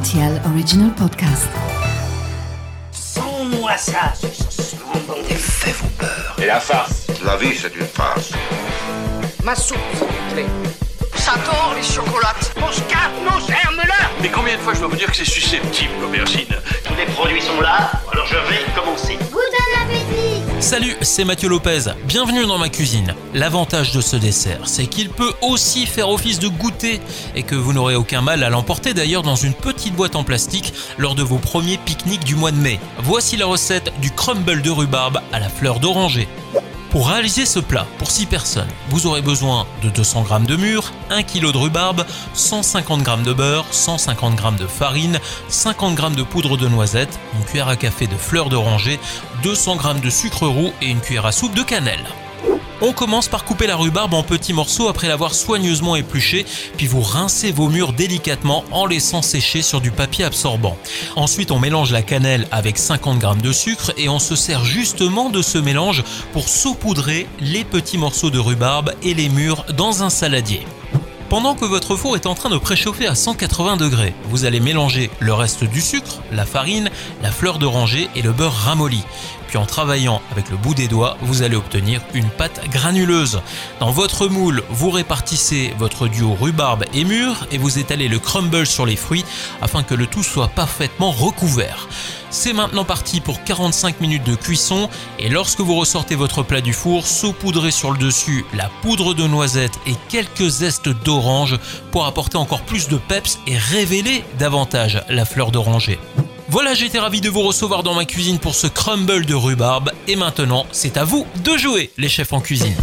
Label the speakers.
Speaker 1: RTL Original Podcast.
Speaker 2: Sans-moi ça, ce bon
Speaker 3: Des faits vous peur.
Speaker 4: Et la farce
Speaker 5: La vie, c'est une farce.
Speaker 6: Ma soupe, s'il vous plaît. J'adore les chocolates.
Speaker 2: Mon scarpe, nos germes-là
Speaker 3: Mais combien de fois je dois vous dire que c'est susceptible, l'aubergine?
Speaker 2: Tous les produits sont là, alors je vais commencer.
Speaker 7: Salut, c'est Mathieu Lopez. Bienvenue dans ma cuisine. L'avantage de ce dessert, c'est qu'il peut aussi faire office de goûter et que vous n'aurez aucun mal à l'emporter d'ailleurs dans une petite boîte en plastique lors de vos premiers pique-niques du mois de mai. Voici la recette du crumble de rhubarbe à la fleur d'oranger. Pour réaliser ce plat, pour 6 personnes, vous aurez besoin de 200 g de mûre, 1 kg de rhubarbe, 150 g de beurre, 150 g de farine, 50 g de poudre de noisette, une cuillère à café de fleur d'oranger, 200 g de sucre roux et une cuillère à soupe de cannelle. On commence par couper la rhubarbe en petits morceaux après l'avoir soigneusement épluchée, puis vous rincez vos mûres délicatement en laissant sécher sur du papier absorbant. Ensuite, on mélange la cannelle avec 50 g de sucre et on se sert justement de ce mélange pour saupoudrer les petits morceaux de rhubarbe et les mûres dans un saladier. Pendant que votre four est en train de préchauffer à 180 degrés, vous allez mélanger le reste du sucre, la farine, la fleur d'oranger et le beurre ramolli. Puis en travaillant avec le bout des doigts, vous allez obtenir une pâte granuleuse. Dans votre moule, vous répartissez votre duo rhubarbe et mûre et vous étalez le crumble sur les fruits afin que le tout soit parfaitement recouvert. C'est maintenant parti pour 45 minutes de cuisson et lorsque vous ressortez votre plat du four, saupoudrez sur le dessus la poudre de noisette et quelques zestes pour apporter encore plus de peps et révéler davantage la fleur d'oranger. Voilà, j'étais ravi de vous recevoir dans ma cuisine pour ce crumble de rhubarbe et maintenant, c'est à vous de jouer les chefs en cuisine.